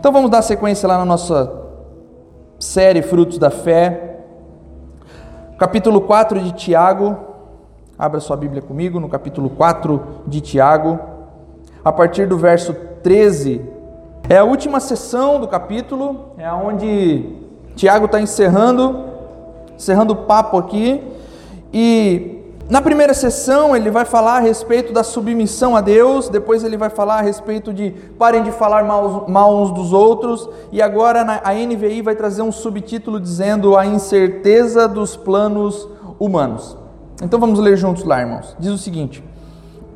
Então vamos dar sequência lá na nossa série Frutos da Fé. Capítulo 4 de Tiago. Abra sua Bíblia comigo no capítulo 4 de Tiago. A partir do verso 13. É a última sessão do capítulo, é onde Tiago está encerrando, encerrando o papo aqui. E na primeira sessão, ele vai falar a respeito da submissão a Deus, depois ele vai falar a respeito de parem de falar mal, mal uns dos outros, e agora a NVI vai trazer um subtítulo dizendo a incerteza dos planos humanos. Então vamos ler juntos lá, irmãos. Diz o seguinte: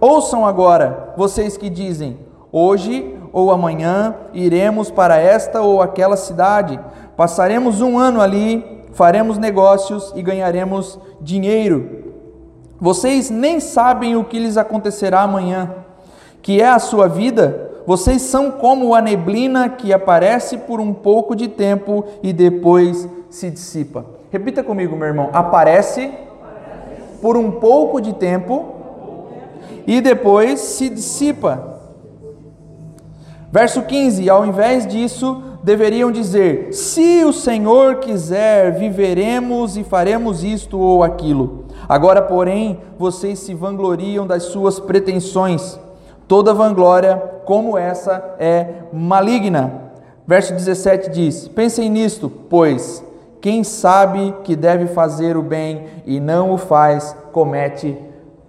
Ouçam agora, vocês que dizem, hoje ou amanhã iremos para esta ou aquela cidade, passaremos um ano ali, faremos negócios e ganharemos dinheiro. Vocês nem sabem o que lhes acontecerá amanhã, que é a sua vida. Vocês são como a neblina que aparece por um pouco de tempo e depois se dissipa. Repita comigo, meu irmão. Aparece por um pouco de tempo e depois se dissipa. Verso 15: Ao invés disso, deveriam dizer: Se o Senhor quiser, viveremos e faremos isto ou aquilo. Agora, porém, vocês se vangloriam das suas pretensões. Toda vanglória como essa é maligna. Verso 17 diz: Pensem nisto, pois quem sabe que deve fazer o bem e não o faz, comete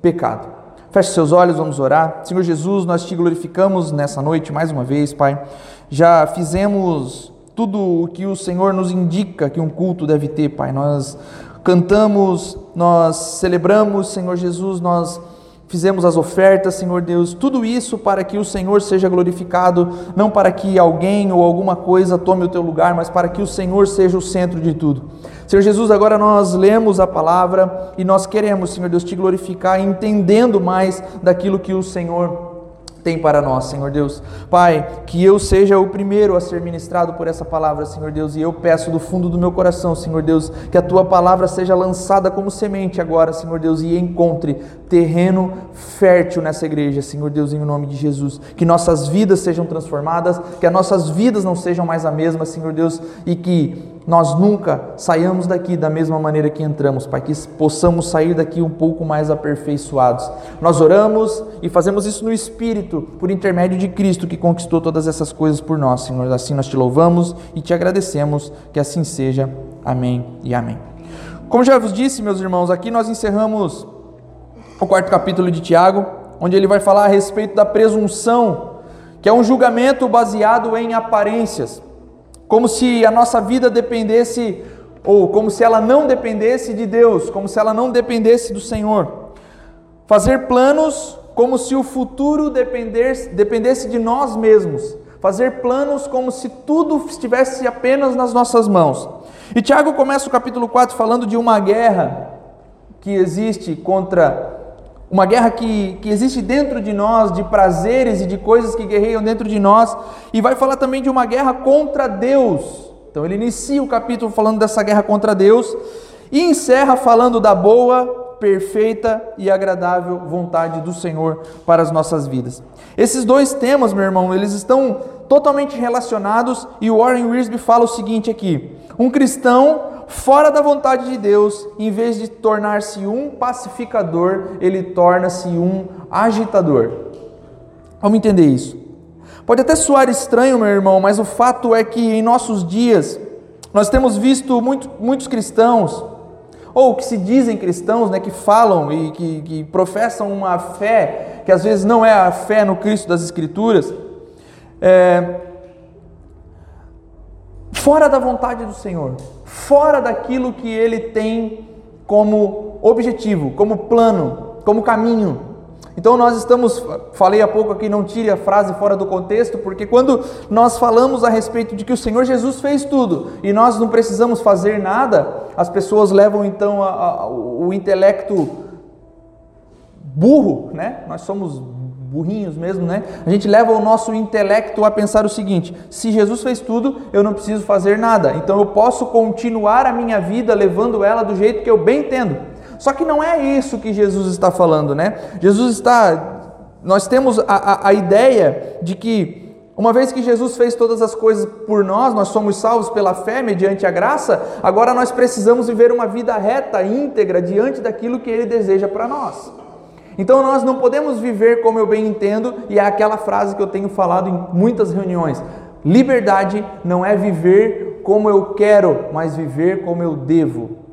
pecado. Feche seus olhos, vamos orar. Senhor Jesus, nós te glorificamos nessa noite mais uma vez, Pai. Já fizemos tudo o que o Senhor nos indica que um culto deve ter, Pai. Nós cantamos, nós celebramos, Senhor Jesus, nós fizemos as ofertas, Senhor Deus, tudo isso para que o Senhor seja glorificado, não para que alguém ou alguma coisa tome o teu lugar, mas para que o Senhor seja o centro de tudo. Senhor Jesus, agora nós lemos a palavra e nós queremos, Senhor Deus, te glorificar, entendendo mais daquilo que o Senhor tem para nós, Senhor Deus. Pai, que eu seja o primeiro a ser ministrado por essa palavra, Senhor Deus, e eu peço do fundo do meu coração, Senhor Deus, que a tua palavra seja lançada como semente agora, Senhor Deus, e encontre terreno fértil nessa igreja, Senhor Deus, em nome de Jesus. Que nossas vidas sejam transformadas, que as nossas vidas não sejam mais a mesma, Senhor Deus, e que nós nunca saiamos daqui da mesma maneira que entramos, Pai, que possamos sair daqui um pouco mais aperfeiçoados. Nós oramos e fazemos isso no Espírito, por intermédio de Cristo que conquistou todas essas coisas por nós, Senhor. Assim nós te louvamos e te agradecemos, que assim seja. Amém e amém. Como já vos disse, meus irmãos, aqui nós encerramos o quarto capítulo de Tiago, onde ele vai falar a respeito da presunção, que é um julgamento baseado em aparências como se a nossa vida dependesse, ou como se ela não dependesse de Deus, como se ela não dependesse do Senhor. Fazer planos como se o futuro dependesse, dependesse de nós mesmos. Fazer planos como se tudo estivesse apenas nas nossas mãos. E Tiago começa o capítulo 4 falando de uma guerra que existe contra uma guerra que, que existe dentro de nós, de prazeres e de coisas que guerreiam dentro de nós, e vai falar também de uma guerra contra Deus. Então ele inicia o capítulo falando dessa guerra contra Deus e encerra falando da boa, perfeita e agradável vontade do Senhor para as nossas vidas. Esses dois temas, meu irmão, eles estão totalmente relacionados e o Warren Wiersbe fala o seguinte aqui: um cristão fora da vontade de Deus, em vez de tornar-se um pacificador, ele torna-se um agitador. Vamos entender isso. Pode até soar estranho, meu irmão, mas o fato é que em nossos dias nós temos visto muito, muitos cristãos, ou que se dizem cristãos, né, que falam e que, que professam uma fé que às vezes não é a fé no Cristo das Escrituras, é, fora da vontade do Senhor, fora daquilo que Ele tem como objetivo, como plano, como caminho. Então nós estamos, falei há pouco aqui, não tire a frase fora do contexto, porque quando nós falamos a respeito de que o Senhor Jesus fez tudo e nós não precisamos fazer nada, as pessoas levam então a, a, o intelecto burro, né? Nós somos burrinhos mesmo, né? A gente leva o nosso intelecto a pensar o seguinte: se Jesus fez tudo, eu não preciso fazer nada. Então eu posso continuar a minha vida levando ela do jeito que eu bem entendo. Só que não é isso que Jesus está falando, né? Jesus está. Nós temos a, a, a ideia de que Uma vez que Jesus fez todas as coisas por nós, nós somos salvos pela fé, mediante a graça, agora nós precisamos viver uma vida reta, íntegra, diante daquilo que Ele deseja para nós. Então nós não podemos viver como eu bem entendo, e é aquela frase que eu tenho falado em muitas reuniões: liberdade não é viver como eu quero, mas viver como eu devo.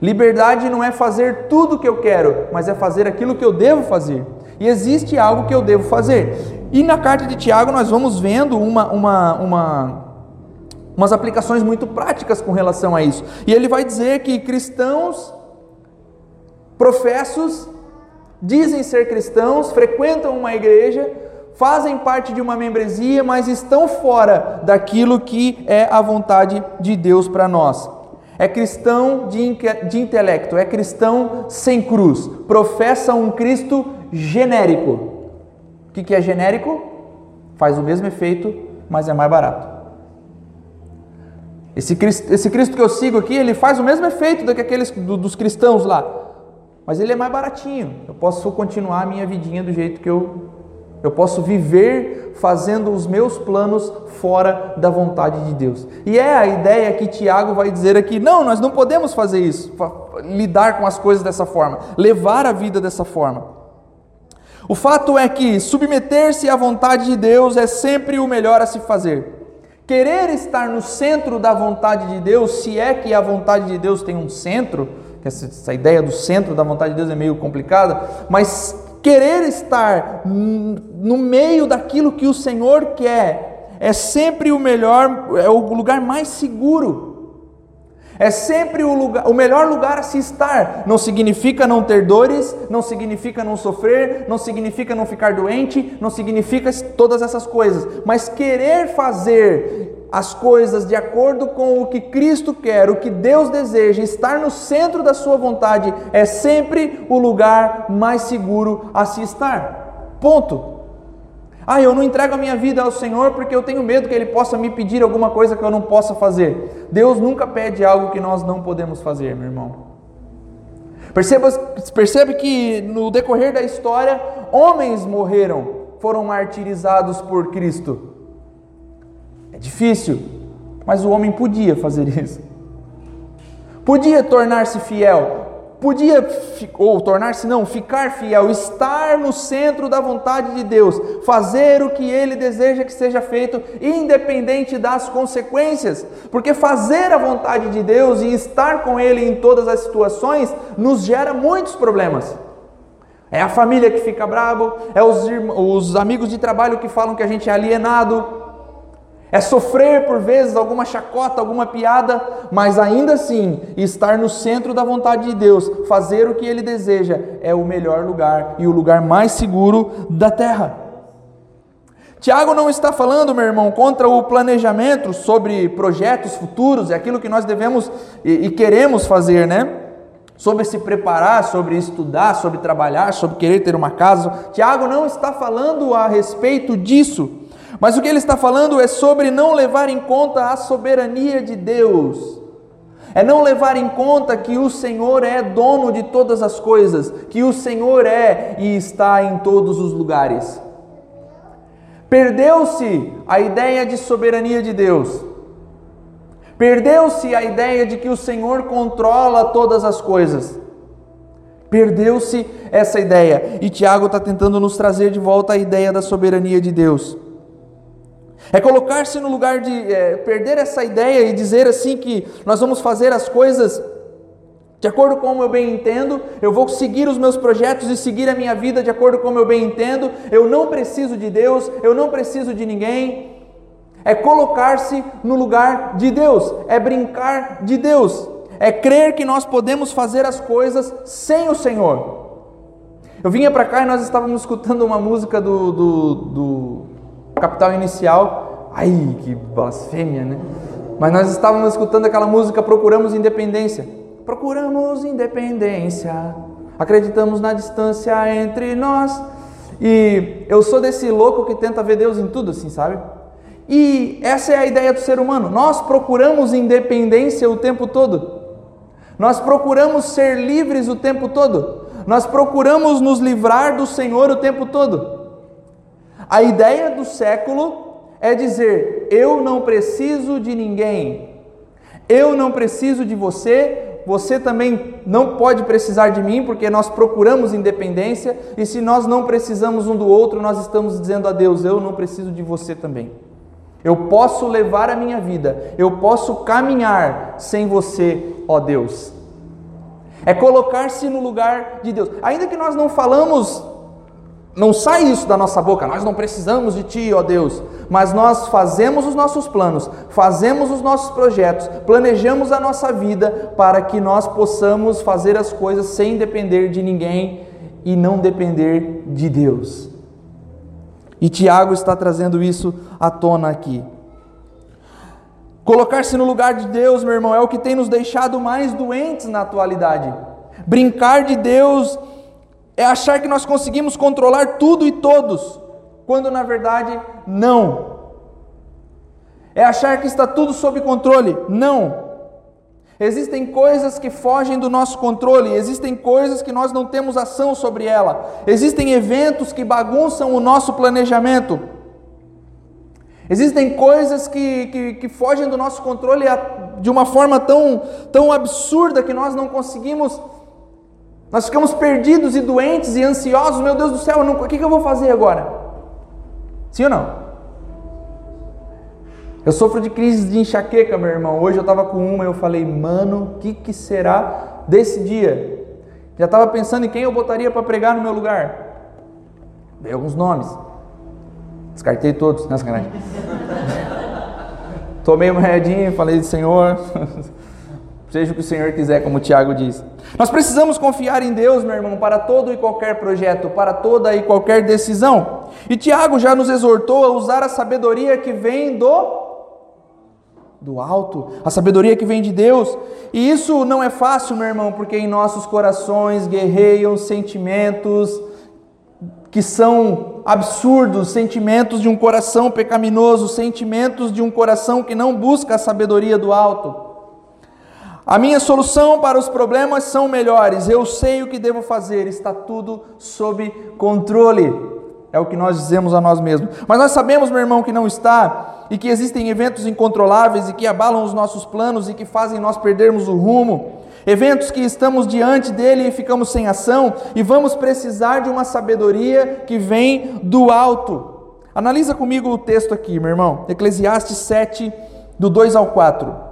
Liberdade não é fazer tudo o que eu quero, mas é fazer aquilo que eu devo fazer. E existe algo que eu devo fazer. E na carta de Tiago nós vamos vendo uma, uma, uma, umas aplicações muito práticas com relação a isso. E ele vai dizer que cristãos professos dizem ser cristãos, frequentam uma igreja, fazem parte de uma membresia, mas estão fora daquilo que é a vontade de Deus para nós. É cristão de, de intelecto, é cristão sem cruz, professa um Cristo genérico. O que, que é genérico? Faz o mesmo efeito, mas é mais barato. Esse Cristo, esse Cristo que eu sigo aqui, ele faz o mesmo efeito do que aqueles do, dos cristãos lá, mas ele é mais baratinho. Eu posso continuar a minha vidinha do jeito que eu eu posso viver fazendo os meus planos fora da vontade de Deus. E é a ideia que Tiago vai dizer aqui: não, nós não podemos fazer isso, lidar com as coisas dessa forma, levar a vida dessa forma. O fato é que submeter-se à vontade de Deus é sempre o melhor a se fazer. Querer estar no centro da vontade de Deus, se é que a vontade de Deus tem um centro, essa ideia do centro da vontade de Deus é meio complicada, mas querer estar no meio daquilo que o Senhor quer é sempre o melhor, é o lugar mais seguro. É sempre o, lugar, o melhor lugar a se estar. Não significa não ter dores, não significa não sofrer, não significa não ficar doente, não significa todas essas coisas. Mas querer fazer as coisas de acordo com o que Cristo quer, o que Deus deseja, estar no centro da sua vontade, é sempre o lugar mais seguro a se estar. Ponto. Ah, eu não entrego a minha vida ao Senhor porque eu tenho medo que Ele possa me pedir alguma coisa que eu não possa fazer. Deus nunca pede algo que nós não podemos fazer, meu irmão. Perceba, percebe que no decorrer da história, homens morreram, foram martirizados por Cristo. É difícil, mas o homem podia fazer isso. Podia tornar-se fiel, podia, ou tornar-se não, ficar fiel, estar no centro da vontade de Deus, fazer o que Ele deseja que seja feito, independente das consequências, porque fazer a vontade de Deus e estar com Ele em todas as situações nos gera muitos problemas. É a família que fica bravo, é os, os amigos de trabalho que falam que a gente é alienado, é sofrer por vezes alguma chacota, alguma piada, mas ainda assim estar no centro da vontade de Deus, fazer o que Ele deseja, é o melhor lugar e o lugar mais seguro da terra. Tiago não está falando, meu irmão, contra o planejamento sobre projetos futuros, é aquilo que nós devemos e, e queremos fazer, né? Sobre se preparar, sobre estudar, sobre trabalhar, sobre querer ter uma casa. Tiago não está falando a respeito disso. Mas o que ele está falando é sobre não levar em conta a soberania de Deus. É não levar em conta que o Senhor é dono de todas as coisas, que o Senhor é e está em todos os lugares. Perdeu-se a ideia de soberania de Deus. Perdeu-se a ideia de que o Senhor controla todas as coisas. Perdeu-se essa ideia. E Tiago está tentando nos trazer de volta a ideia da soberania de Deus. É colocar-se no lugar de é, perder essa ideia e dizer assim que nós vamos fazer as coisas de acordo com como eu bem entendo, eu vou seguir os meus projetos e seguir a minha vida de acordo com como eu bem entendo, eu não preciso de Deus, eu não preciso de ninguém. É colocar-se no lugar de Deus, é brincar de Deus, é crer que nós podemos fazer as coisas sem o Senhor. Eu vinha para cá e nós estávamos escutando uma música do, do, do Capital Inicial. Ai, que blasfêmia, né? Mas nós estávamos escutando aquela música Procuramos Independência. Procuramos independência, acreditamos na distância entre nós. E eu sou desse louco que tenta ver Deus em tudo, assim, sabe? E essa é a ideia do ser humano. Nós procuramos independência o tempo todo. Nós procuramos ser livres o tempo todo. Nós procuramos nos livrar do Senhor o tempo todo. A ideia do século é dizer: eu não preciso de ninguém, eu não preciso de você, você também não pode precisar de mim, porque nós procuramos independência, e se nós não precisamos um do outro, nós estamos dizendo a Deus: eu não preciso de você também. Eu posso levar a minha vida, eu posso caminhar sem você, ó Deus. É colocar-se no lugar de Deus. Ainda que nós não falamos não sai isso da nossa boca, nós não precisamos de Ti, ó Deus, mas nós fazemos os nossos planos, fazemos os nossos projetos, planejamos a nossa vida para que nós possamos fazer as coisas sem depender de ninguém e não depender de Deus. E Tiago está trazendo isso à tona aqui. Colocar-se no lugar de Deus, meu irmão, é o que tem nos deixado mais doentes na atualidade. Brincar de Deus é achar que nós conseguimos controlar tudo e todos, quando na verdade não. É achar que está tudo sob controle. Não. Existem coisas que fogem do nosso controle, existem coisas que nós não temos ação sobre ela, existem eventos que bagunçam o nosso planejamento, existem coisas que, que, que fogem do nosso controle de uma forma tão, tão absurda que nós não conseguimos nós ficamos perdidos e doentes e ansiosos. Meu Deus do céu, não, o que, que eu vou fazer agora? Sim ou não? Eu sofro de crise de enxaqueca, meu irmão. Hoje eu estava com uma e eu falei, mano, o que, que será desse dia? Já estava pensando em quem eu botaria para pregar no meu lugar. Dei alguns nomes. Descartei todos, né, sacanagem? Tomei uma readinha e falei, Senhor, seja o que o Senhor quiser, como o Tiago diz. Nós precisamos confiar em Deus, meu irmão, para todo e qualquer projeto, para toda e qualquer decisão. E Tiago já nos exortou a usar a sabedoria que vem do do alto, a sabedoria que vem de Deus. E isso não é fácil, meu irmão, porque em nossos corações guerreiam sentimentos que são absurdos, sentimentos de um coração pecaminoso, sentimentos de um coração que não busca a sabedoria do alto. A minha solução para os problemas são melhores. Eu sei o que devo fazer, está tudo sob controle. É o que nós dizemos a nós mesmos. Mas nós sabemos, meu irmão, que não está e que existem eventos incontroláveis e que abalam os nossos planos e que fazem nós perdermos o rumo. Eventos que estamos diante dele e ficamos sem ação e vamos precisar de uma sabedoria que vem do alto. Analisa comigo o texto aqui, meu irmão. Eclesiastes 7, do 2 ao 4.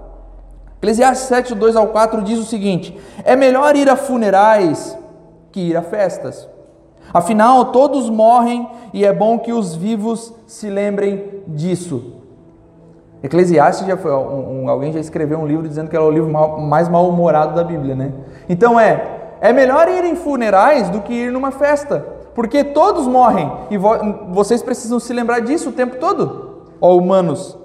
Eclesiastes 7, 2 ao 4 diz o seguinte: É melhor ir a funerais que ir a festas. Afinal, todos morrem e é bom que os vivos se lembrem disso. Eclesiastes já foi um, um, alguém já escreveu um livro dizendo que era o livro mal, mais mal-humorado da Bíblia, né? Então é é melhor ir em funerais do que ir numa festa, porque todos morrem e vo, vocês precisam se lembrar disso o tempo todo, ó humanos.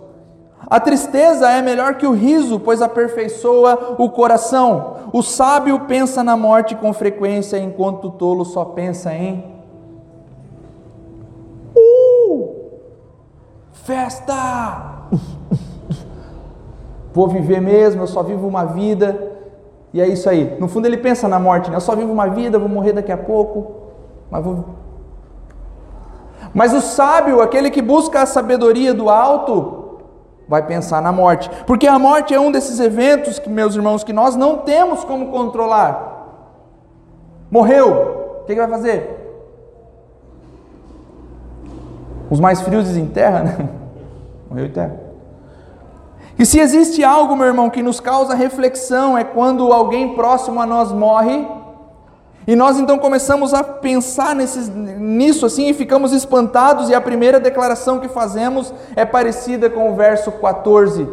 A tristeza é melhor que o riso, pois aperfeiçoa o coração. O sábio pensa na morte com frequência, enquanto o tolo só pensa em. Uh! Festa! Vou viver mesmo, eu só vivo uma vida. E é isso aí. No fundo ele pensa na morte, né? Eu só vivo uma vida, vou morrer daqui a pouco. Mas vou. Mas o sábio, aquele que busca a sabedoria do alto, vai pensar na morte. Porque a morte é um desses eventos, que, meus irmãos, que nós não temos como controlar. Morreu, o que, que vai fazer? Os mais frios dizem terra, né? Morreu em terra. E se existe algo, meu irmão, que nos causa reflexão, é quando alguém próximo a nós morre e nós então começamos a pensar nisso assim e ficamos espantados, e a primeira declaração que fazemos é parecida com o verso 14.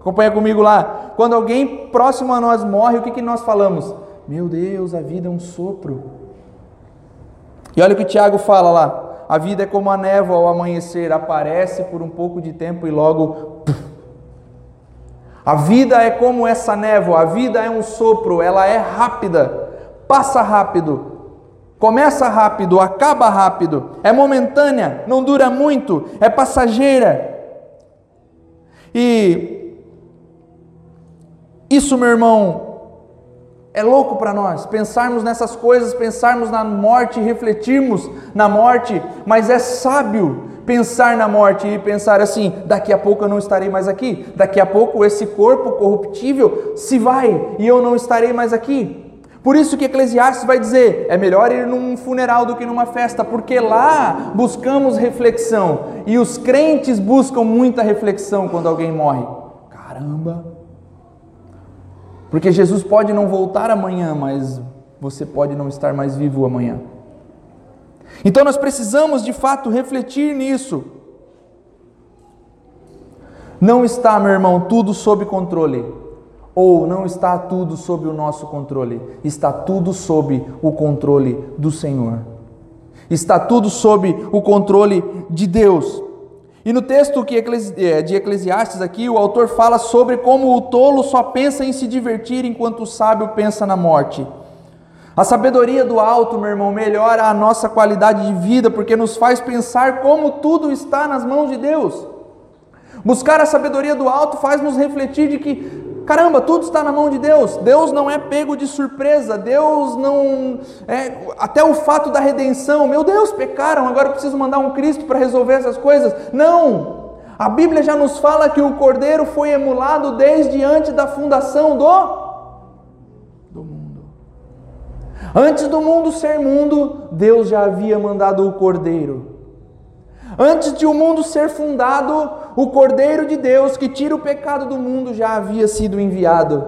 Acompanha comigo lá. Quando alguém próximo a nós morre, o que, que nós falamos? Meu Deus, a vida é um sopro. E olha o que o Tiago fala lá. A vida é como a névoa ao amanhecer, aparece por um pouco de tempo e logo. A vida é como essa névoa, a vida é um sopro, ela é rápida passa rápido, começa rápido, acaba rápido, é momentânea, não dura muito, é passageira. E isso, meu irmão, É louco para nós pensarmos nessas coisas, pensarmos na morte, refletirmos na morte, mas é sábio pensar na morte e pensar assim: daqui a pouco eu não estarei mais aqui, daqui a pouco esse corpo corruptível se vai e eu não estarei mais aqui. Por isso que Eclesiastes vai dizer: é melhor ir num funeral do que numa festa, porque lá buscamos reflexão e os crentes buscam muita reflexão quando alguém morre. Caramba! Porque Jesus pode não voltar amanhã, mas você pode não estar mais vivo amanhã. Então nós precisamos de fato refletir nisso. Não está, meu irmão, tudo sob controle. Ou não está tudo sob o nosso controle. Está tudo sob o controle do Senhor. Está tudo sob o controle de Deus. E no texto é, de Eclesiastes aqui, o autor fala sobre como o tolo só pensa em se divertir enquanto o sábio pensa na morte. A sabedoria do alto, meu irmão, melhora a nossa qualidade de vida porque nos faz pensar como tudo está nas mãos de Deus. Buscar a sabedoria do alto faz nos refletir de que, caramba, tudo está na mão de Deus. Deus não é pego de surpresa. Deus não. É, até o fato da redenção. Meu Deus, pecaram, agora eu preciso mandar um Cristo para resolver essas coisas. Não! A Bíblia já nos fala que o cordeiro foi emulado desde antes da fundação do Antes do mundo ser mundo, Deus já havia mandado o Cordeiro. Antes de o mundo ser fundado, o Cordeiro de Deus que tira o pecado do mundo já havia sido enviado.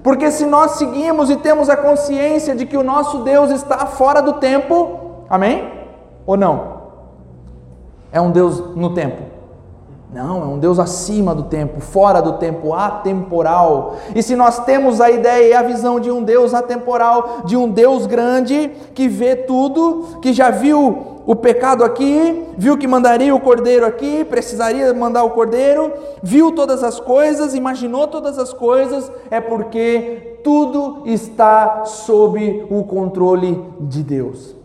Porque se nós seguimos e temos a consciência de que o nosso Deus está fora do tempo, amém? Ou não? É um Deus no tempo. Não, é um Deus acima do tempo, fora do tempo, atemporal. E se nós temos a ideia e a visão de um Deus atemporal, de um Deus grande, que vê tudo, que já viu o pecado aqui, viu que mandaria o cordeiro aqui, precisaria mandar o cordeiro, viu todas as coisas, imaginou todas as coisas, é porque tudo está sob o controle de Deus.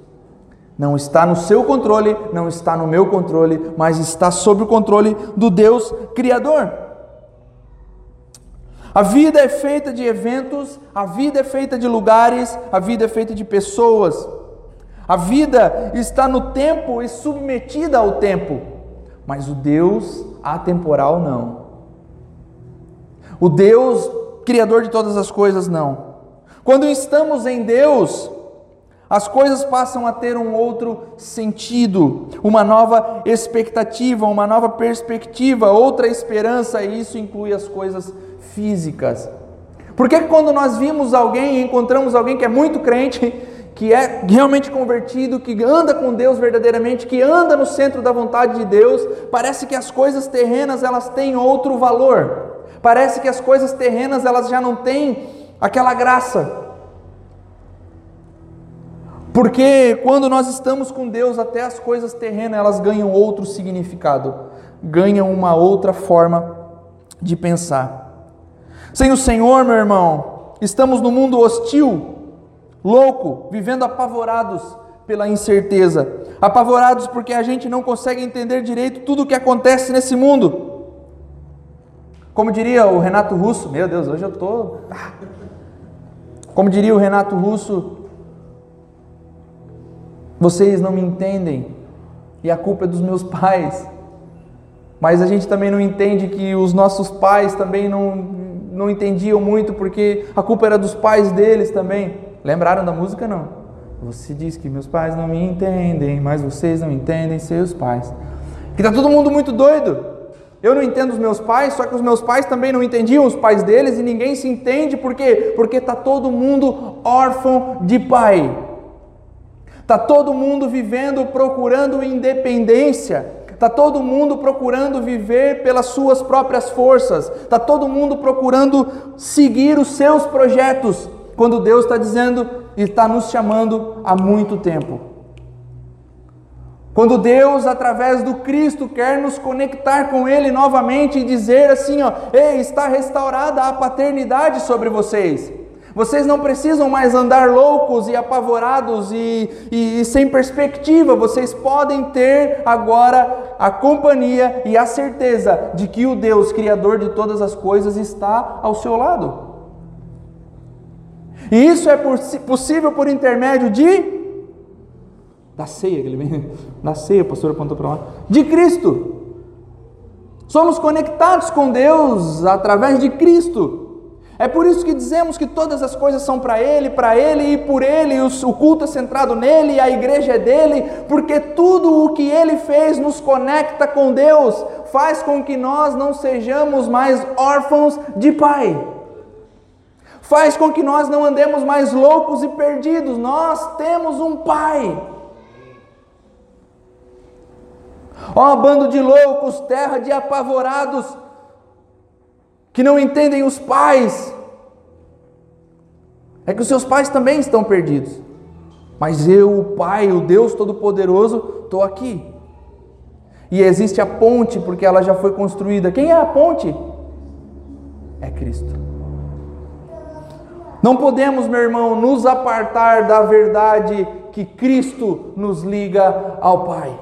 Não está no seu controle, não está no meu controle, mas está sob o controle do Deus Criador. A vida é feita de eventos, a vida é feita de lugares, a vida é feita de pessoas. A vida está no tempo e submetida ao tempo, mas o Deus atemporal não. O Deus criador de todas as coisas não. Quando estamos em Deus, as coisas passam a ter um outro sentido, uma nova expectativa, uma nova perspectiva, outra esperança, e isso inclui as coisas físicas. Porque quando nós vimos alguém, encontramos alguém que é muito crente, que é realmente convertido, que anda com Deus verdadeiramente, que anda no centro da vontade de Deus, parece que as coisas terrenas elas têm outro valor. Parece que as coisas terrenas elas já não têm aquela graça. Porque quando nós estamos com Deus, até as coisas terrenas elas ganham outro significado, ganham uma outra forma de pensar. Sem o Senhor, meu irmão, estamos no mundo hostil, louco, vivendo apavorados pela incerteza, apavorados porque a gente não consegue entender direito tudo o que acontece nesse mundo. Como diria o Renato Russo, meu Deus, hoje eu tô. Ah. Como diria o Renato Russo, vocês não me entendem e a culpa é dos meus pais. Mas a gente também não entende que os nossos pais também não, não entendiam muito porque a culpa era dos pais deles também. Lembraram da música? Não. Você diz que meus pais não me entendem, mas vocês não entendem seus pais. Que está todo mundo muito doido. Eu não entendo os meus pais, só que os meus pais também não entendiam os pais deles e ninguém se entende por quê? Porque está todo mundo órfão de pai. Está todo mundo vivendo, procurando independência. Está todo mundo procurando viver pelas suas próprias forças. Está todo mundo procurando seguir os seus projetos. Quando Deus está dizendo e está nos chamando há muito tempo. Quando Deus, através do Cristo, quer nos conectar com Ele novamente e dizer assim: ó, Ei, está restaurada a paternidade sobre vocês. Vocês não precisam mais andar loucos e apavorados e, e, e, sem perspectiva. Vocês podem ter agora a companhia e a certeza de que o Deus, Criador de todas as coisas, está ao seu lado. E isso é possível por intermédio de da ceia, que ele da ceia, o pastor apontou para lá, de Cristo. Somos conectados com Deus através de Cristo. É por isso que dizemos que todas as coisas são para Ele, para Ele e por Ele, o culto é centrado nele, a igreja é dele, porque tudo o que Ele fez nos conecta com Deus, faz com que nós não sejamos mais órfãos de Pai, faz com que nós não andemos mais loucos e perdidos, nós temos um Pai. Ó, oh, bando de loucos, terra de apavorados, que não entendem os pais. É que os seus pais também estão perdidos. Mas eu, o Pai, o Deus Todo-Poderoso, estou aqui. E existe a ponte, porque ela já foi construída. Quem é a ponte? É Cristo. Não podemos, meu irmão, nos apartar da verdade que Cristo nos liga ao Pai.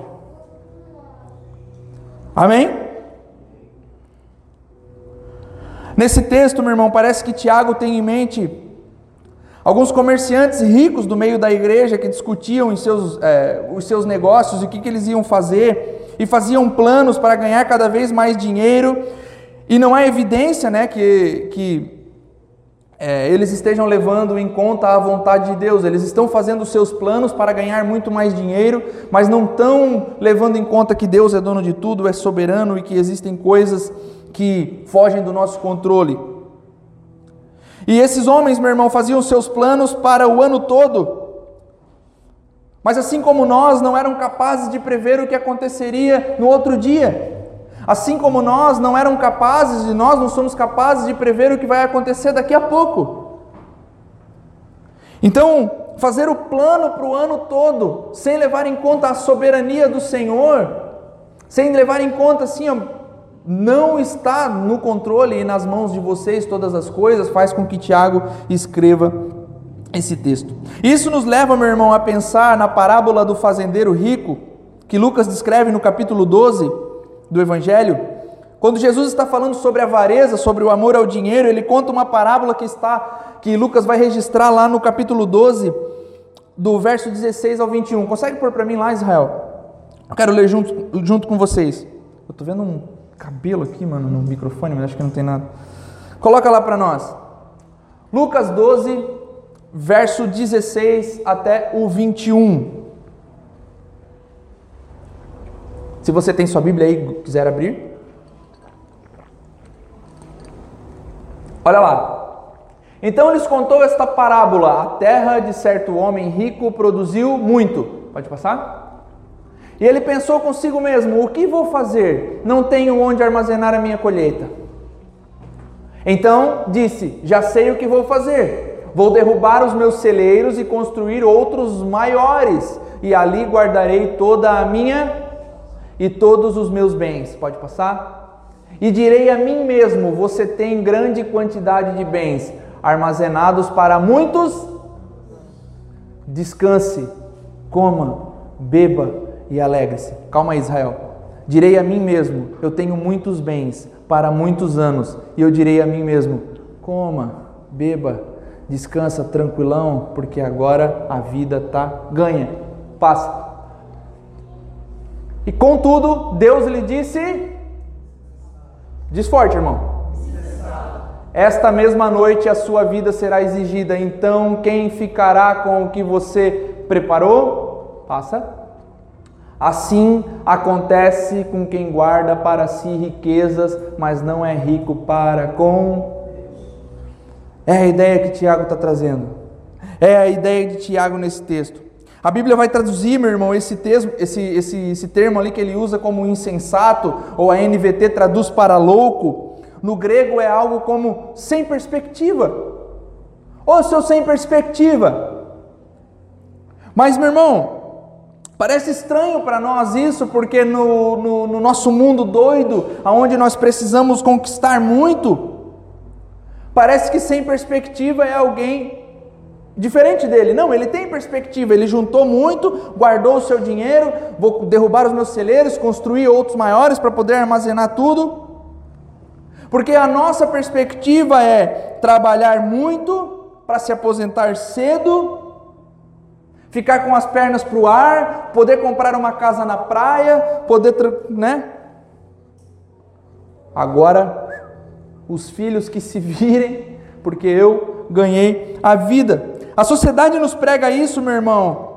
Amém? Nesse texto, meu irmão, parece que Tiago tem em mente alguns comerciantes ricos do meio da igreja que discutiam seus, é, os seus negócios e o que, que eles iam fazer e faziam planos para ganhar cada vez mais dinheiro. E não há evidência né, que, que é, eles estejam levando em conta a vontade de Deus, eles estão fazendo seus planos para ganhar muito mais dinheiro, mas não estão levando em conta que Deus é dono de tudo, é soberano e que existem coisas que fogem do nosso controle. E esses homens, meu irmão, faziam seus planos para o ano todo, mas assim como nós, não eram capazes de prever o que aconteceria no outro dia. Assim como nós não eram capazes e nós não somos capazes de prever o que vai acontecer daqui a pouco. Então, fazer o plano para o ano todo, sem levar em conta a soberania do Senhor, sem levar em conta assim, não está no controle e nas mãos de vocês todas as coisas, faz com que Tiago escreva esse texto. Isso nos leva, meu irmão, a pensar na parábola do fazendeiro rico, que Lucas descreve no capítulo 12 do Evangelho, quando Jesus está falando sobre a avareza, sobre o amor ao dinheiro, ele conta uma parábola que está que Lucas vai registrar lá no capítulo 12, do verso 16 ao 21. Consegue pôr para mim lá, Israel? Eu quero ler junto, junto com vocês. Eu estou vendo um cabelo aqui, mano, no microfone, mas acho que não tem nada. Coloca lá para nós. Lucas 12, verso 16 até o 21. Se você tem sua Bíblia aí, quiser abrir. Olha lá. Então lhes contou esta parábola: A terra de certo homem rico produziu muito. Pode passar? E ele pensou consigo mesmo: O que vou fazer? Não tenho onde armazenar a minha colheita. Então disse: Já sei o que vou fazer. Vou derrubar os meus celeiros e construir outros maiores, e ali guardarei toda a minha e todos os meus bens. Pode passar? E direi a mim mesmo: Você tem grande quantidade de bens armazenados para muitos. Descanse, coma, beba e alegre-se. Calma aí, Israel. Direi a mim mesmo: Eu tenho muitos bens para muitos anos. E eu direi a mim mesmo: Coma, beba, descansa tranquilão, porque agora a vida tá ganha. Passa. E contudo, Deus lhe disse: Diz forte, irmão. Esta mesma noite a sua vida será exigida, então quem ficará com o que você preparou? Passa. Assim acontece com quem guarda para si riquezas, mas não é rico para com. É a ideia que Tiago está trazendo. É a ideia de Tiago nesse texto. A Bíblia vai traduzir, meu irmão, esse, termo, esse, esse, esse termo ali que ele usa como insensato, ou a NVT traduz para louco. No grego é algo como sem perspectiva. Ou seu sem perspectiva. Mas, meu irmão, Parece estranho para nós isso, porque no, no, no, nosso mundo doido, onde nós precisamos conquistar muito, parece que sem perspectiva é alguém Diferente dele, não, ele tem perspectiva, ele juntou muito, guardou o seu dinheiro, vou derrubar os meus celeiros, construir outros maiores para poder armazenar tudo. Porque a nossa perspectiva é trabalhar muito para se aposentar cedo, ficar com as pernas para o ar, poder comprar uma casa na praia, poder, né? Agora, os filhos que se virem, porque eu ganhei a vida. A sociedade nos prega isso, meu irmão,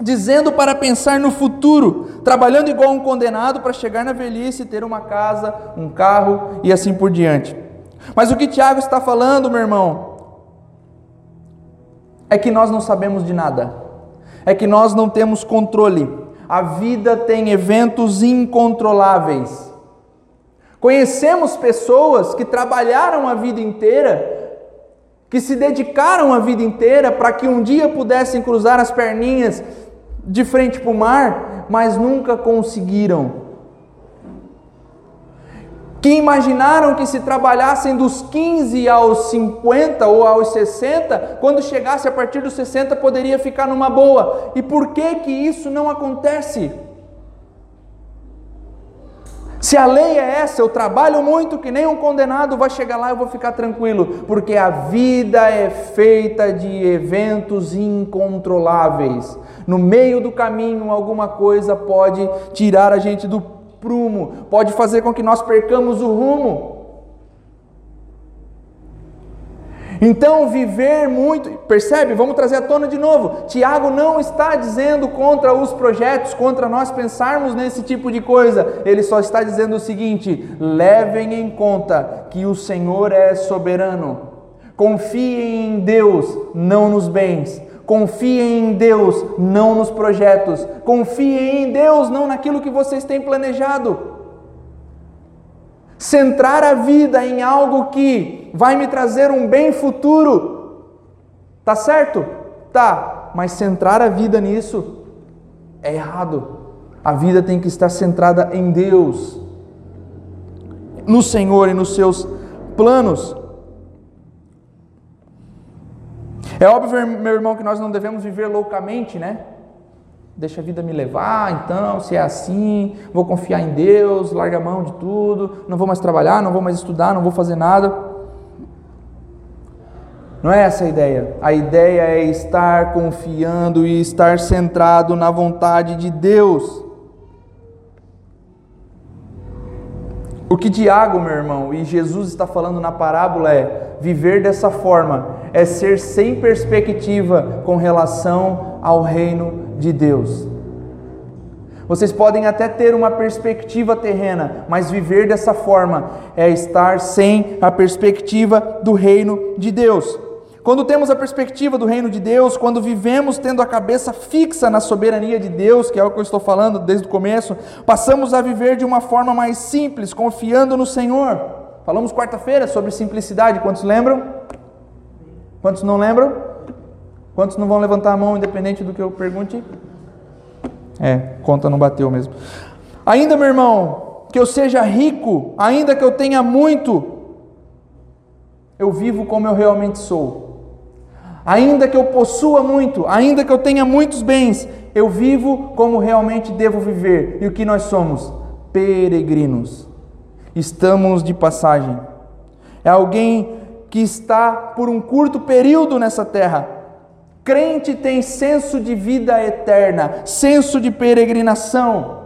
dizendo para pensar no futuro, trabalhando igual um condenado para chegar na velhice, ter uma casa, um carro e assim por diante. Mas o que Tiago está falando, meu irmão, é que nós não sabemos de nada, é que nós não temos controle. A vida tem eventos incontroláveis. Conhecemos pessoas que trabalharam a vida inteira que se dedicaram a vida inteira para que um dia pudessem cruzar as perninhas de frente para o mar, mas nunca conseguiram. Que imaginaram que se trabalhassem dos 15 aos 50 ou aos 60, quando chegasse a partir dos 60 poderia ficar numa boa. E por que que isso não acontece? Se a lei é essa, eu trabalho muito que nem um condenado, vai chegar lá e eu vou ficar tranquilo, porque a vida é feita de eventos incontroláveis. No meio do caminho, alguma coisa pode tirar a gente do prumo, pode fazer com que nós percamos o rumo. Então, viver muito, percebe? Vamos trazer à tona de novo. Tiago não está dizendo contra os projetos, contra nós pensarmos nesse tipo de coisa. Ele só está dizendo o seguinte: levem em conta que o Senhor é soberano. Confiem em Deus, não nos bens. Confiem em Deus, não nos projetos. Confiem em Deus, não naquilo que vocês têm planejado. Centrar a vida em algo que vai me trazer um bem futuro. Tá certo? Tá, mas centrar a vida nisso é errado. A vida tem que estar centrada em Deus, no Senhor e nos seus planos. É óbvio, meu irmão, que nós não devemos viver loucamente, né? Deixa a vida me levar, então, se é assim, vou confiar em Deus, larga a mão de tudo, não vou mais trabalhar, não vou mais estudar, não vou fazer nada. Não é essa a ideia. A ideia é estar confiando e estar centrado na vontade de Deus. O que Tiago, meu irmão, e Jesus está falando na parábola é: viver dessa forma é ser sem perspectiva com relação ao reino de Deus. Vocês podem até ter uma perspectiva terrena, mas viver dessa forma é estar sem a perspectiva do reino de Deus. Quando temos a perspectiva do reino de Deus, quando vivemos tendo a cabeça fixa na soberania de Deus, que é o que eu estou falando desde o começo, passamos a viver de uma forma mais simples, confiando no Senhor. Falamos quarta-feira sobre simplicidade, quantos lembram? Quantos não lembram? Quantos não vão levantar a mão independente do que eu pergunte? É, conta não bateu mesmo. Ainda, meu irmão, que eu seja rico, ainda que eu tenha muito, eu vivo como eu realmente sou. Ainda que eu possua muito, ainda que eu tenha muitos bens, eu vivo como realmente devo viver. E o que nós somos? Peregrinos. Estamos de passagem. É alguém que está por um curto período nessa terra, Crente tem senso de vida eterna, senso de peregrinação.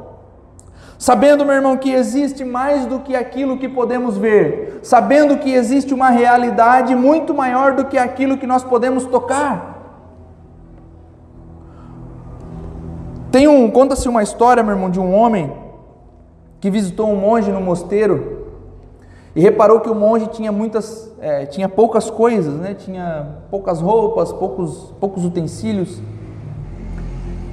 Sabendo, meu irmão, que existe mais do que aquilo que podemos ver, sabendo que existe uma realidade muito maior do que aquilo que nós podemos tocar. Tem um, conta-se uma história, meu irmão, de um homem que visitou um monge no mosteiro e reparou que o monge tinha muitas, é, tinha poucas coisas, né? tinha poucas roupas, poucos, poucos utensílios.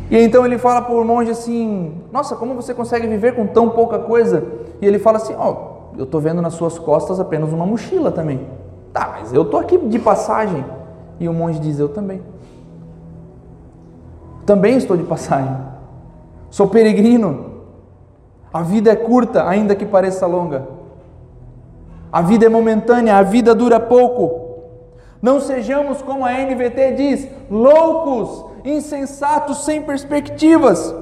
E então ele fala para o monge assim: Nossa, como você consegue viver com tão pouca coisa? E ele fala assim: Ó, oh, eu estou vendo nas suas costas apenas uma mochila também. Tá, mas eu estou aqui de passagem. E o monge diz: Eu também. Também estou de passagem. Sou peregrino. A vida é curta, ainda que pareça longa. A vida é momentânea, a vida dura pouco. Não sejamos, como a NVT diz, loucos, insensatos, sem perspectivas.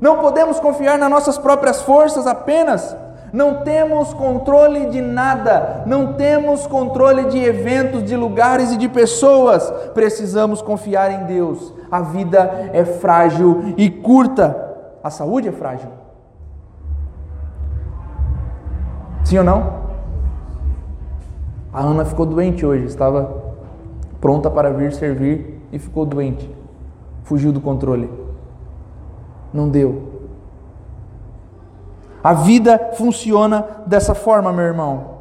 Não podemos confiar nas nossas próprias forças apenas. Não temos controle de nada, não temos controle de eventos, de lugares e de pessoas. Precisamos confiar em Deus. A vida é frágil e curta. A saúde é frágil. Sim ou não? A Ana ficou doente hoje, estava pronta para vir servir e ficou doente. Fugiu do controle. Não deu. A vida funciona dessa forma, meu irmão.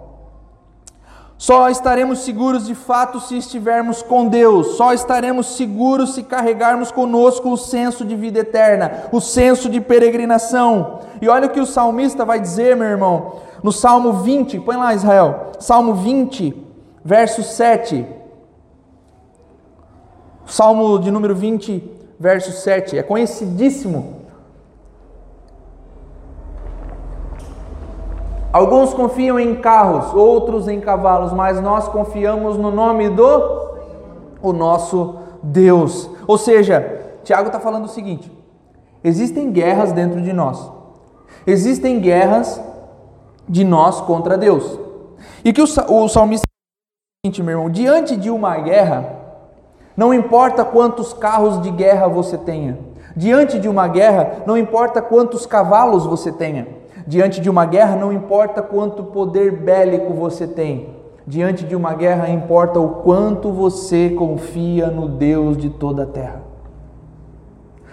Só estaremos seguros de fato se estivermos com Deus, só estaremos seguros se carregarmos conosco o senso de vida eterna, o senso de peregrinação. E olha o que o salmista vai dizer, meu irmão, no Salmo 20, põe lá Israel, Salmo 20, verso 7. Salmo de número 20, verso 7, é conhecidíssimo Alguns confiam em carros, outros em cavalos, mas nós confiamos no nome do o nosso Deus. Ou seja, Tiago está falando o seguinte: existem guerras dentro de nós, existem guerras de nós contra Deus. E que o, o salmista meu irmão, diante de uma guerra, não importa quantos carros de guerra você tenha, diante de uma guerra, não importa quantos cavalos você tenha. Diante de uma guerra, não importa quanto poder bélico você tem. Diante de uma guerra, importa o quanto você confia no Deus de toda a terra.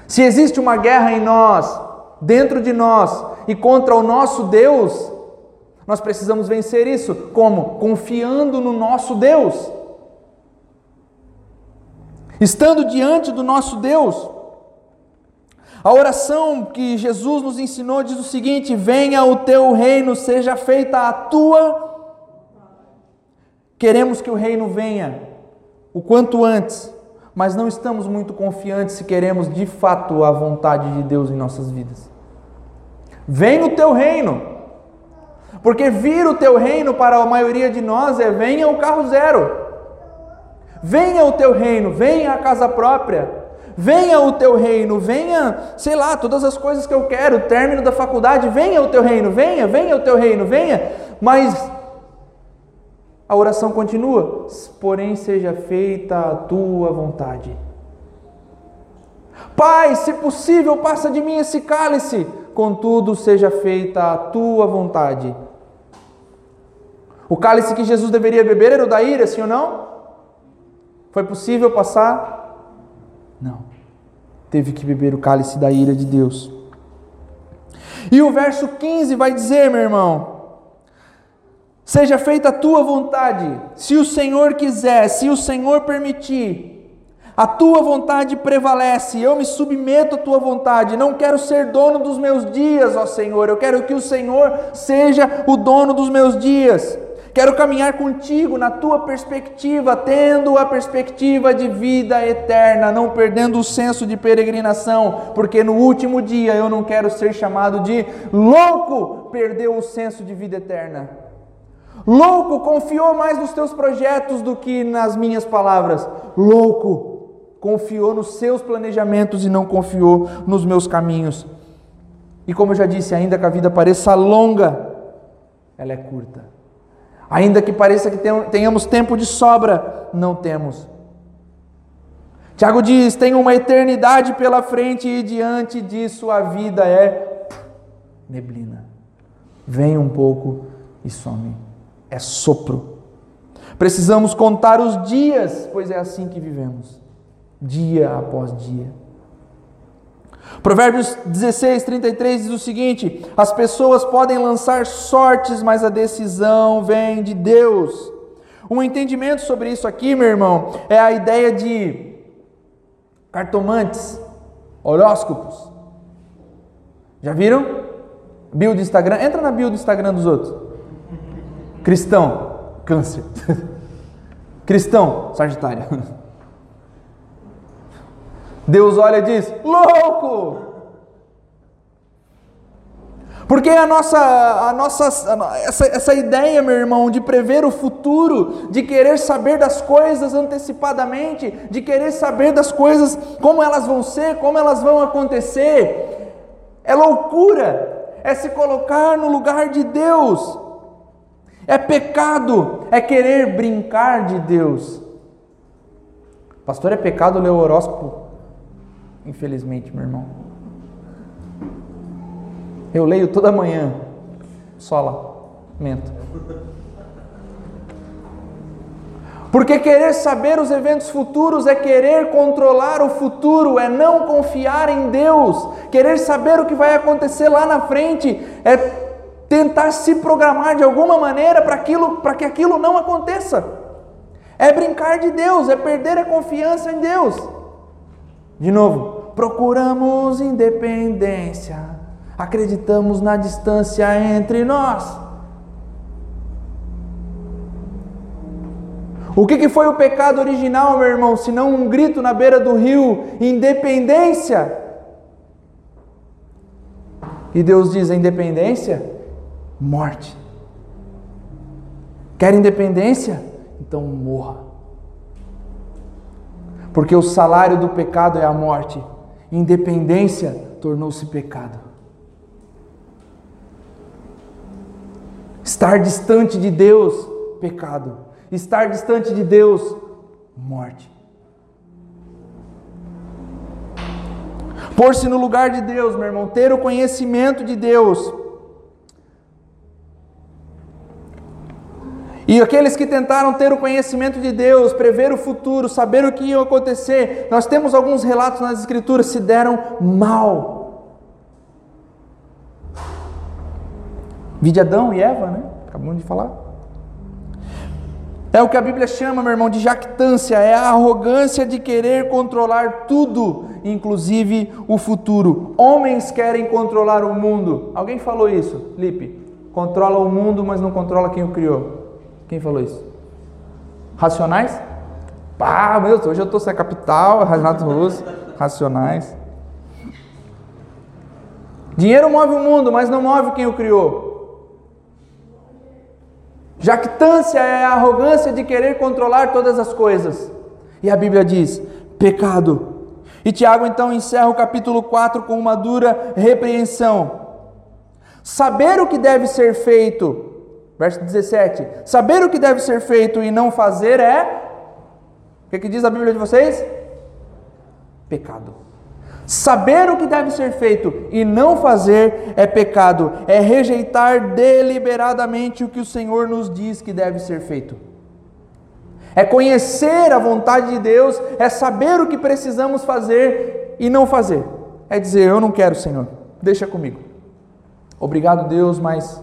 Se existe uma guerra em nós, dentro de nós e contra o nosso Deus, nós precisamos vencer isso. Como? Confiando no nosso Deus. Estando diante do nosso Deus. A oração que Jesus nos ensinou diz o seguinte: Venha o teu reino, seja feita a tua. Queremos que o reino venha o quanto antes, mas não estamos muito confiantes se queremos de fato a vontade de Deus em nossas vidas. Venha o teu reino, porque vir o teu reino para a maioria de nós é venha o carro zero. Venha o teu reino, venha a casa própria, venha o teu reino, venha, sei lá, todas as coisas que eu quero, o término da faculdade, venha o teu reino, venha, venha o teu reino, venha, mas a oração continua, porém seja feita a tua vontade. Pai, se possível, passa de mim esse cálice, contudo seja feita a tua vontade. O cálice que Jesus deveria beber era o da ira, sim ou não? Foi possível passar? Não. Teve que beber o cálice da ira de Deus. E o verso 15 vai dizer, meu irmão: Seja feita a tua vontade, se o Senhor quiser, se o Senhor permitir. A tua vontade prevalece, eu me submeto à tua vontade. Não quero ser dono dos meus dias, ó Senhor. Eu quero que o Senhor seja o dono dos meus dias. Quero caminhar contigo na tua perspectiva, tendo a perspectiva de vida eterna, não perdendo o senso de peregrinação, porque no último dia eu não quero ser chamado de louco, perdeu o senso de vida eterna. Louco, confiou mais nos teus projetos do que nas minhas palavras. Louco, confiou nos seus planejamentos e não confiou nos meus caminhos. E como eu já disse, ainda que a vida pareça longa, ela é curta. Ainda que pareça que tenhamos tempo de sobra, não temos. Tiago diz: tem uma eternidade pela frente e diante disso a vida é neblina. Vem um pouco e some. É sopro. Precisamos contar os dias, pois é assim que vivemos, dia após dia. Provérbios 16, 33 diz o seguinte: As pessoas podem lançar sortes, mas a decisão vem de Deus. Um entendimento sobre isso aqui, meu irmão, é a ideia de cartomantes, horóscopos. Já viram? Bio do Instagram. Entra na bio do Instagram dos outros. Cristão, câncer. Cristão, Sagitário. Deus olha e diz: louco! Porque a nossa, a nossa essa, essa ideia, meu irmão, de prever o futuro, de querer saber das coisas antecipadamente, de querer saber das coisas, como elas vão ser, como elas vão acontecer, é loucura. é se colocar no lugar de Deus. É pecado, é querer brincar de Deus. Pastor, é pecado ler o horóscopo? Infelizmente, meu irmão. Eu leio toda manhã, só lá, mento. Porque querer saber os eventos futuros é querer controlar o futuro, é não confiar em Deus. Querer saber o que vai acontecer lá na frente é tentar se programar de alguma maneira para aquilo, para que aquilo não aconteça. É brincar de Deus, é perder a confiança em Deus. De novo, procuramos independência, acreditamos na distância entre nós. O que, que foi o pecado original, meu irmão, se não um grito na beira do rio, independência? E Deus diz: independência, morte. Quer independência? Então morra. Porque o salário do pecado é a morte. Independência tornou-se pecado. Estar distante de Deus, pecado. Estar distante de Deus, morte. Pôr-se no lugar de Deus, meu irmão, ter o conhecimento de Deus. E aqueles que tentaram ter o conhecimento de Deus, prever o futuro, saber o que ia acontecer, nós temos alguns relatos nas Escrituras, se deram mal. Vide Adão e Eva, né? Acabamos de falar. É o que a Bíblia chama, meu irmão, de jactância, é a arrogância de querer controlar tudo, inclusive o futuro. Homens querem controlar o mundo. Alguém falou isso, Lipe? Controla o mundo, mas não controla quem o criou. Quem falou isso? Racionais? Pá, meu Deus, hoje eu estou sem a capital, Renato Russo, racionais. Dinheiro move o mundo, mas não move quem o criou. Jactância é a arrogância de querer controlar todas as coisas. E a Bíblia diz: pecado. E Tiago então encerra o capítulo 4 com uma dura repreensão. Saber o que deve ser feito, verso 17: saber o que deve ser feito e não fazer é. O que, que diz a Bíblia de vocês? Pecado. Saber o que deve ser feito e não fazer é pecado, é rejeitar deliberadamente o que o Senhor nos diz que deve ser feito. É conhecer a vontade de Deus, é saber o que precisamos fazer e não fazer. É dizer, eu não quero, Senhor, deixa comigo. Obrigado, Deus, mas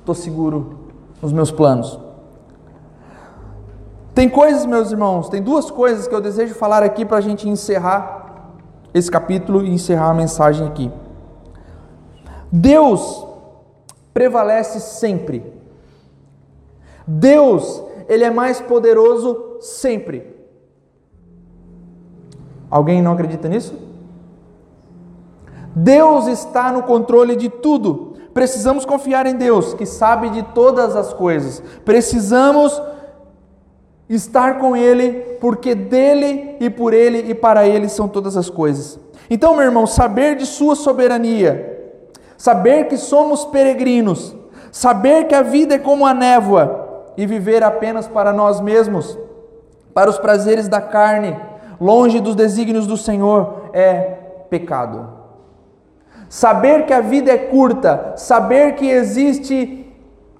estou seguro nos meus planos. Tem coisas, meus irmãos, tem duas coisas que eu desejo falar aqui para a gente encerrar esse capítulo e encerrar a mensagem aqui. Deus prevalece sempre. Deus, ele é mais poderoso sempre. Alguém não acredita nisso? Deus está no controle de tudo. Precisamos confiar em Deus, que sabe de todas as coisas. Precisamos estar com Ele, porque dele e por Ele e para Ele são todas as coisas. Então, meu irmão, saber de Sua soberania, saber que somos peregrinos, saber que a vida é como a névoa e viver apenas para nós mesmos, para os prazeres da carne, longe dos desígnios do Senhor, é pecado. Saber que a vida é curta, saber que existe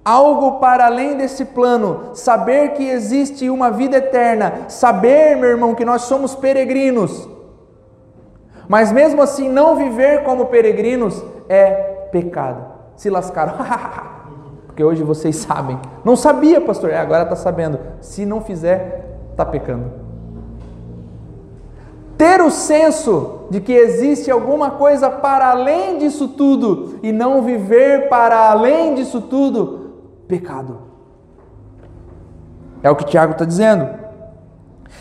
algo para além desse plano, saber que existe uma vida eterna, saber, meu irmão, que nós somos peregrinos. Mas mesmo assim, não viver como peregrinos é pecado. Se lascaram. Porque hoje vocês sabem. Não sabia, pastor. É, agora está sabendo. Se não fizer, está pecando. Ter o senso de que existe alguma coisa para além disso tudo e não viver para além disso tudo pecado. É o que Tiago está dizendo.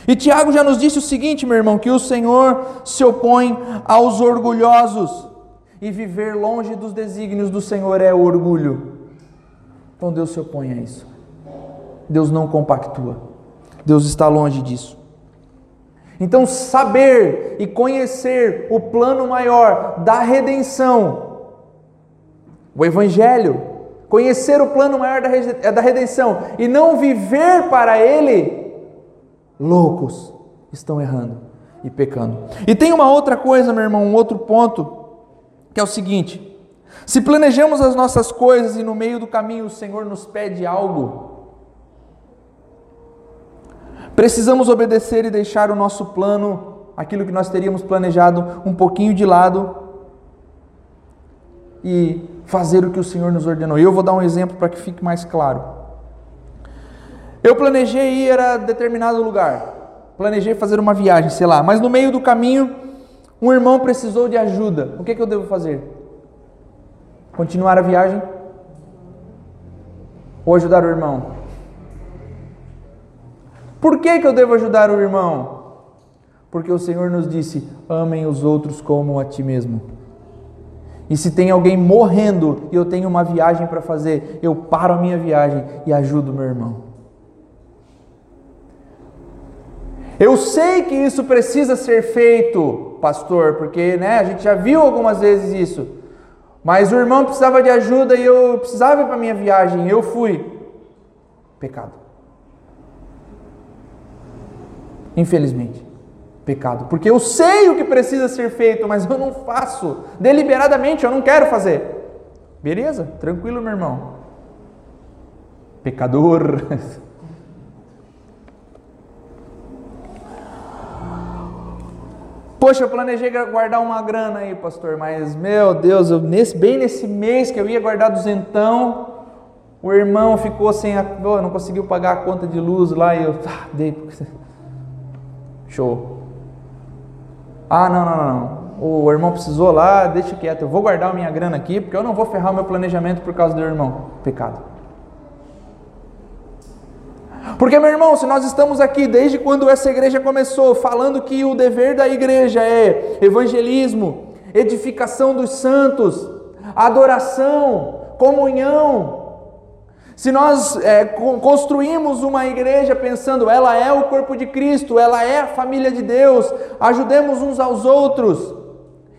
E Tiago já nos disse o seguinte, meu irmão: que o Senhor se opõe aos orgulhosos, e viver longe dos desígnios do Senhor é orgulho. Então Deus se opõe a isso. Deus não compactua. Deus está longe disso. Então, saber e conhecer o plano maior da redenção o Evangelho, conhecer o plano maior da redenção e não viver para ele, loucos, estão errando e pecando. E tem uma outra coisa, meu irmão, um outro ponto, que é o seguinte: se planejamos as nossas coisas e no meio do caminho o Senhor nos pede algo, precisamos obedecer e deixar o nosso plano, aquilo que nós teríamos planejado, um pouquinho de lado e fazer o que o Senhor nos ordenou. Eu vou dar um exemplo para que fique mais claro. Eu planejei ir a determinado lugar, planejei fazer uma viagem, sei lá, mas no meio do caminho um irmão precisou de ajuda. O que, que eu devo fazer? Continuar a viagem? Ou ajudar o irmão? Por que, que eu devo ajudar o irmão? Porque o Senhor nos disse: amem os outros como a ti mesmo. E se tem alguém morrendo e eu tenho uma viagem para fazer, eu paro a minha viagem e ajudo meu irmão. Eu sei que isso precisa ser feito, pastor, porque né, a gente já viu algumas vezes isso. Mas o irmão precisava de ajuda e eu precisava para minha viagem, eu fui. Pecado. Infelizmente, pecado. Porque eu sei o que precisa ser feito, mas eu não faço. Deliberadamente, eu não quero fazer. Beleza? Tranquilo, meu irmão. Pecador. Poxa, eu planejei guardar uma grana aí, pastor, mas meu Deus, eu, nesse, bem nesse mês que eu ia guardar duzentão, o irmão ficou sem a. Oh, não conseguiu pagar a conta de luz lá e eu ah, dei. Show. Ah, não, não, não, não. O irmão precisou lá, deixa quieto, eu vou guardar minha grana aqui, porque eu não vou ferrar o meu planejamento por causa do irmão. Pecado. Porque, meu irmão, se nós estamos aqui desde quando essa igreja começou, falando que o dever da igreja é evangelismo, edificação dos santos, adoração, comunhão. Se nós é, construímos uma igreja pensando, ela é o corpo de Cristo, ela é a família de Deus, ajudemos uns aos outros,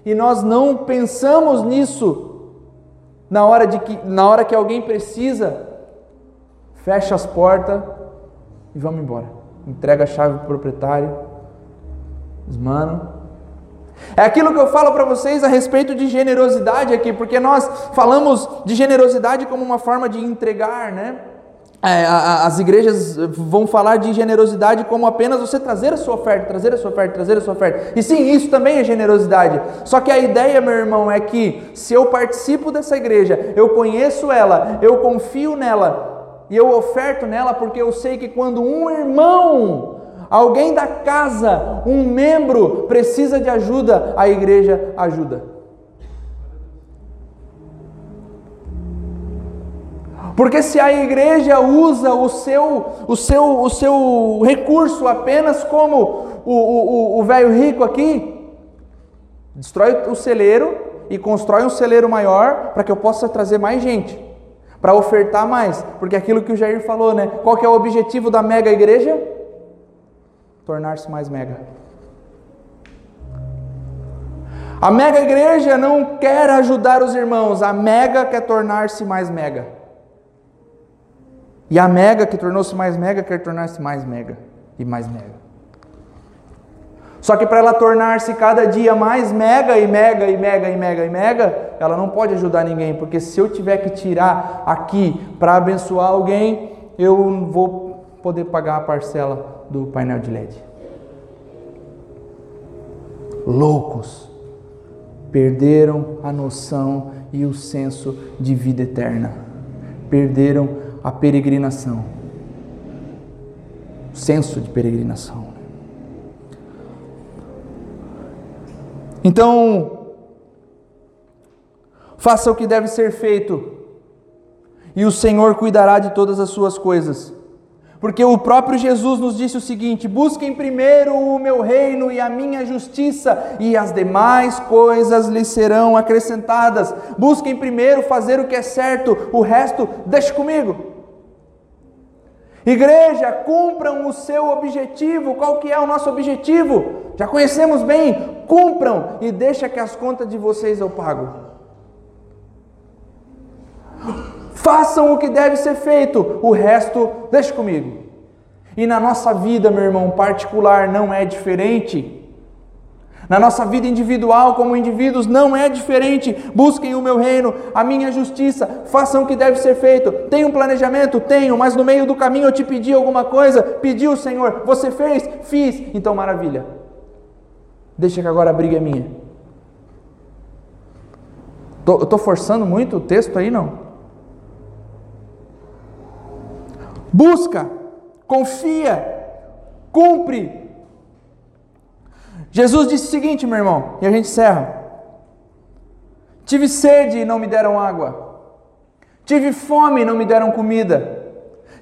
e nós não pensamos nisso na hora, de que, na hora que alguém precisa, fecha as portas e vamos embora. Entrega a chave para o proprietário. Mano. É aquilo que eu falo para vocês a respeito de generosidade aqui, porque nós falamos de generosidade como uma forma de entregar, né? É, as igrejas vão falar de generosidade como apenas você trazer a sua oferta, trazer a sua oferta, trazer a sua oferta. E sim, isso também é generosidade. Só que a ideia, meu irmão, é que se eu participo dessa igreja, eu conheço ela, eu confio nela, e eu oferto nela porque eu sei que quando um irmão, alguém da casa, um membro precisa de ajuda, a igreja ajuda. Porque se a igreja usa o seu, o seu, o seu recurso apenas como o velho rico aqui, destrói o celeiro e constrói um celeiro maior para que eu possa trazer mais gente para ofertar mais, porque aquilo que o Jair falou, né? Qual que é o objetivo da mega igreja? Tornar-se mais mega. A mega igreja não quer ajudar os irmãos, a mega quer tornar-se mais mega. E a mega que tornou-se mais mega quer tornar-se mais mega e mais mega. Só que para ela tornar-se cada dia mais mega e mega e mega e mega e mega, ela não pode ajudar ninguém, porque se eu tiver que tirar aqui para abençoar alguém, eu vou poder pagar a parcela do painel de LED. Loucos perderam a noção e o senso de vida eterna. Perderam a peregrinação. O senso de peregrinação. Então, faça o que deve ser feito, e o Senhor cuidará de todas as suas coisas. Porque o próprio Jesus nos disse o seguinte: busquem primeiro o meu reino e a minha justiça, e as demais coisas lhes serão acrescentadas. Busquem primeiro fazer o que é certo, o resto deixe comigo. Igreja, cumpram o seu objetivo. Qual que é o nosso objetivo? Já conhecemos bem. Cumpram e deixa que as contas de vocês eu pago. Façam o que deve ser feito, o resto deixe comigo. E na nossa vida, meu irmão, particular não é diferente. Na nossa vida individual, como indivíduos, não é diferente. Busquem o meu reino, a minha justiça, façam o que deve ser feito. Tem um planejamento? Tenho, mas no meio do caminho eu te pedi alguma coisa, pediu o Senhor, você fez? Fiz. Então, maravilha. Deixa que agora a briga é minha. Tô, eu estou forçando muito o texto aí, não? Busca, confia, cumpre Jesus disse o seguinte, meu irmão, e a gente encerra. Tive sede e não me deram água. Tive fome e não me deram comida.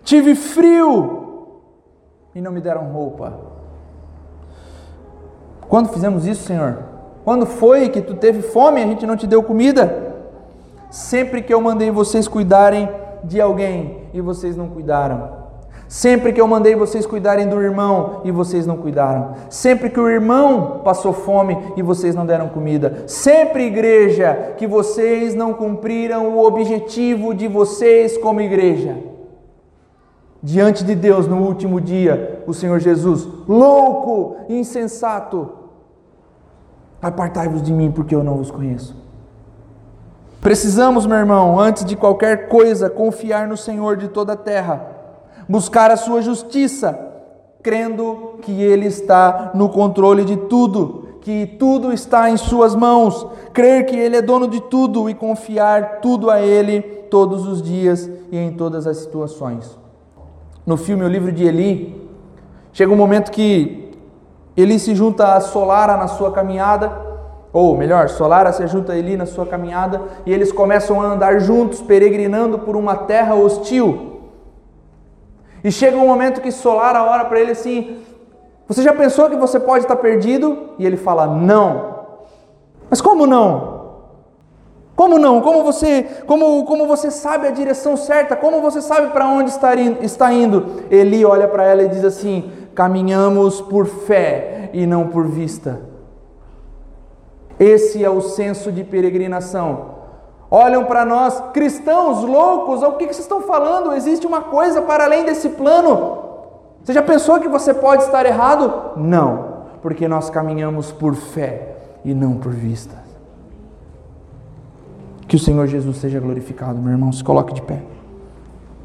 Tive frio e não me deram roupa. Quando fizemos isso, Senhor? Quando foi que tu teve fome e a gente não te deu comida? Sempre que eu mandei vocês cuidarem de alguém e vocês não cuidaram. Sempre que eu mandei vocês cuidarem do irmão e vocês não cuidaram. Sempre que o irmão passou fome e vocês não deram comida. Sempre, igreja, que vocês não cumpriram o objetivo de vocês como igreja. Diante de Deus no último dia, o Senhor Jesus, louco, insensato, apartai-vos de mim porque eu não vos conheço. Precisamos, meu irmão, antes de qualquer coisa, confiar no Senhor de toda a terra buscar a sua justiça, crendo que Ele está no controle de tudo, que tudo está em Suas mãos, crer que Ele é dono de tudo e confiar tudo a Ele todos os dias e em todas as situações. No filme O Livro de Eli, chega um momento que Eli se junta a Solara na sua caminhada, ou melhor, Solara se junta a Eli na sua caminhada, e eles começam a andar juntos, peregrinando por uma terra hostil. E chega um momento que Solara ora para ele assim: Você já pensou que você pode estar perdido? E ele fala: Não. Mas como não? Como não? Como você, como, como você sabe a direção certa? Como você sabe para onde está indo, está indo? Eli olha para ela e diz assim: Caminhamos por fé e não por vista. Esse é o senso de peregrinação olham para nós, cristãos loucos, o que vocês estão falando? Existe uma coisa para além desse plano. Você já pensou que você pode estar errado? Não, porque nós caminhamos por fé e não por vista. Que o Senhor Jesus seja glorificado, meu irmão. Se coloque de pé.